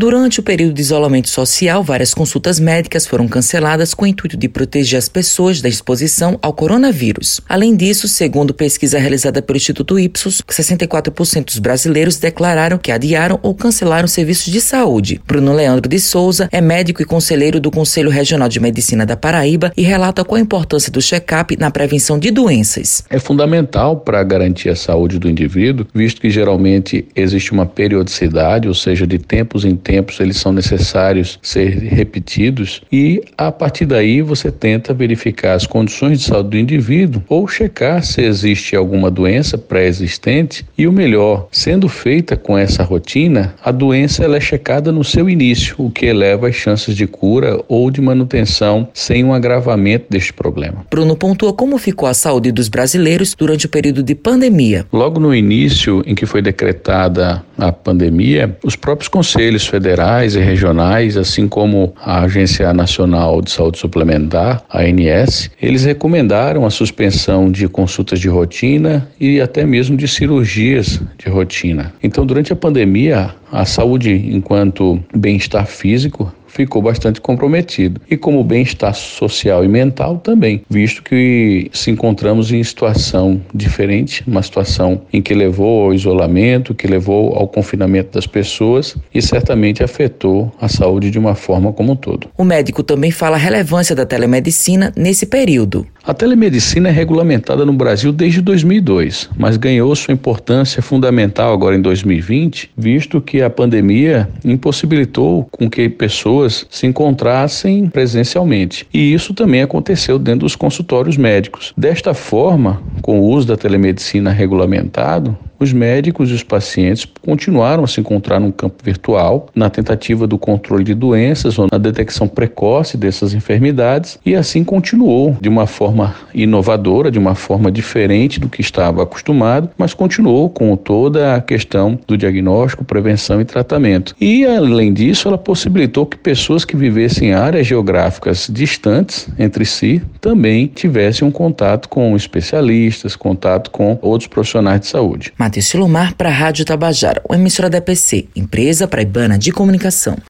Durante o período de isolamento social, várias consultas médicas foram canceladas com o intuito de proteger as pessoas da exposição ao coronavírus. Além disso, segundo pesquisa realizada pelo Instituto Ipsos, 64% dos brasileiros declararam que adiaram ou cancelaram serviços de saúde. Bruno Leandro de Souza é médico e conselheiro do Conselho Regional de Medicina da Paraíba e relata qual a importância do check-up na prevenção de doenças. É fundamental para garantir a saúde do indivíduo, visto que geralmente existe uma periodicidade, ou seja, de tempos em tempos eles são necessários ser repetidos e a partir daí você tenta verificar as condições de saúde do indivíduo ou checar se existe alguma doença pré-existente e o melhor, sendo feita com essa rotina, a doença ela é checada no seu início, o que eleva as chances de cura ou de manutenção sem um agravamento deste problema. Bruno pontua como ficou a saúde dos brasileiros durante o período de pandemia. Logo no início em que foi decretada a pandemia, os próprios conselhos federais e regionais, assim como a Agência Nacional de Saúde Suplementar, a ANS, eles recomendaram a suspensão de consultas de rotina e até mesmo de cirurgias de rotina. Então, durante a pandemia, a saúde enquanto bem-estar físico ficou bastante comprometido. E como bem-estar social e mental também, visto que se encontramos em situação diferente, uma situação em que levou ao isolamento, que levou ao confinamento das pessoas e certamente afetou a saúde de uma forma como um todo. O médico também fala a relevância da telemedicina nesse período. A telemedicina é regulamentada no Brasil desde 2002, mas ganhou sua importância fundamental agora em 2020, visto que a pandemia impossibilitou com que pessoas se encontrassem presencialmente. E isso também aconteceu dentro dos consultórios médicos. Desta forma, com o uso da telemedicina regulamentado, os médicos e os pacientes continuaram a se encontrar no campo virtual, na tentativa do controle de doenças ou na detecção precoce dessas enfermidades, e assim continuou de uma forma inovadora, de uma forma diferente do que estava acostumado, mas continuou com toda a questão do diagnóstico, prevenção e tratamento. E além disso, ela possibilitou que pessoas que vivessem em áreas geográficas distantes entre si também tivessem um contato com especialistas, contato com outros profissionais de saúde. Matheus Silomar para a Rádio Tabajara, uma emissora da EPC, Empresa Praibana de Comunicação.